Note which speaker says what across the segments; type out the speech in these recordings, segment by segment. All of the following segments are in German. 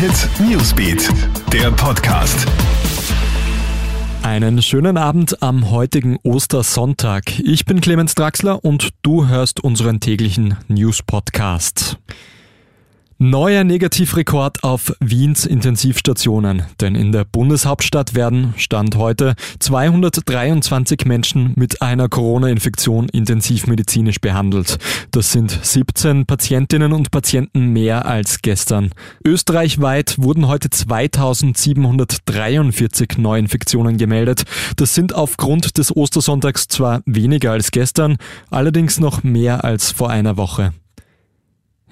Speaker 1: Hit Newsbeat, der Podcast.
Speaker 2: Einen schönen Abend am heutigen Ostersonntag. Ich bin Clemens Draxler und du hörst unseren täglichen News Podcast. Neuer Negativrekord auf Wiens Intensivstationen, denn in der Bundeshauptstadt werden, Stand heute, 223 Menschen mit einer Corona-Infektion intensivmedizinisch behandelt. Das sind 17 Patientinnen und Patienten mehr als gestern. Österreichweit wurden heute 2743 Neuinfektionen gemeldet. Das sind aufgrund des Ostersonntags zwar weniger als gestern, allerdings noch mehr als vor einer Woche.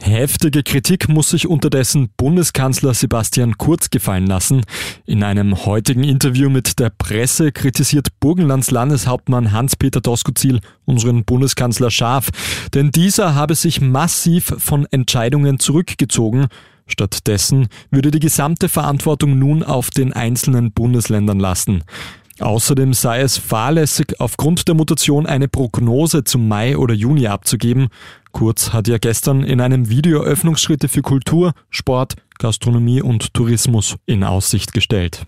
Speaker 2: Heftige Kritik muss sich unterdessen Bundeskanzler Sebastian Kurz gefallen lassen. In einem heutigen Interview mit der Presse kritisiert Burgenlands Landeshauptmann Hans-Peter Doskozil unseren Bundeskanzler scharf, denn dieser habe sich massiv von Entscheidungen zurückgezogen. Stattdessen würde die gesamte Verantwortung nun auf den einzelnen Bundesländern lasten. Außerdem sei es fahrlässig, aufgrund der Mutation eine Prognose zum Mai oder Juni abzugeben. Kurz hat ja gestern in einem Video Öffnungsschritte für Kultur, Sport, Gastronomie und Tourismus in Aussicht gestellt.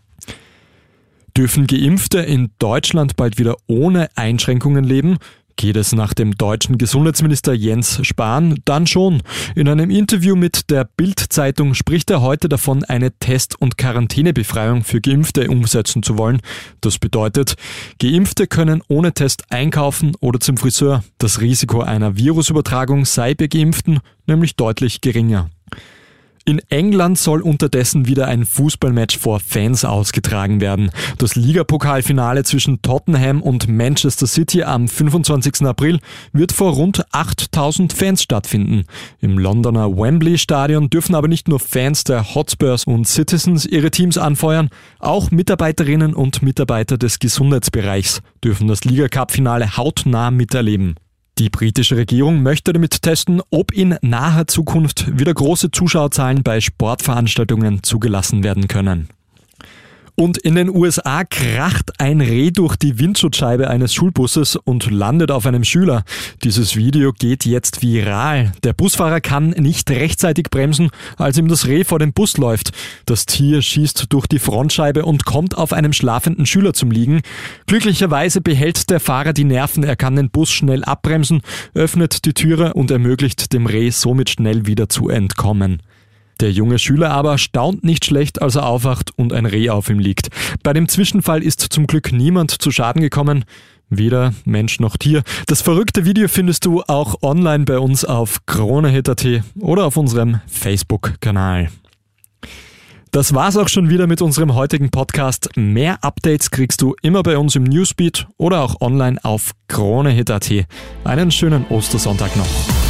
Speaker 2: Dürfen Geimpfte in Deutschland bald wieder ohne Einschränkungen leben? Geht es nach dem deutschen Gesundheitsminister Jens Spahn? Dann schon. In einem Interview mit der Bild-Zeitung spricht er heute davon, eine Test- und Quarantänebefreiung für Geimpfte umsetzen zu wollen. Das bedeutet, Geimpfte können ohne Test einkaufen oder zum Friseur. Das Risiko einer Virusübertragung sei bei Geimpften nämlich deutlich geringer. In England soll unterdessen wieder ein Fußballmatch vor Fans ausgetragen werden. Das Ligapokalfinale zwischen Tottenham und Manchester City am 25. April wird vor rund 8000 Fans stattfinden. Im Londoner Wembley Stadion dürfen aber nicht nur Fans der Hotspurs und Citizens ihre Teams anfeuern, auch Mitarbeiterinnen und Mitarbeiter des Gesundheitsbereichs dürfen das Liga-Cup-Finale hautnah miterleben. Die britische Regierung möchte damit testen, ob in naher Zukunft wieder große Zuschauerzahlen bei Sportveranstaltungen zugelassen werden können. Und in den USA kracht ein Reh durch die Windschutzscheibe eines Schulbusses und landet auf einem Schüler. Dieses Video geht jetzt viral. Der Busfahrer kann nicht rechtzeitig bremsen, als ihm das Reh vor dem Bus läuft. Das Tier schießt durch die Frontscheibe und kommt auf einem schlafenden Schüler zum Liegen. Glücklicherweise behält der Fahrer die Nerven. Er kann den Bus schnell abbremsen, öffnet die Türe und ermöglicht dem Reh somit schnell wieder zu entkommen. Der junge Schüler aber staunt nicht schlecht, als er aufwacht und ein Reh auf ihm liegt. Bei dem Zwischenfall ist zum Glück niemand zu Schaden gekommen. Weder Mensch noch Tier. Das verrückte Video findest du auch online bei uns auf kronehit.at oder auf unserem Facebook-Kanal. Das war's auch schon wieder mit unserem heutigen Podcast. Mehr Updates kriegst du immer bei uns im Newsbeat oder auch online auf kronehit.at. Einen schönen Ostersonntag noch.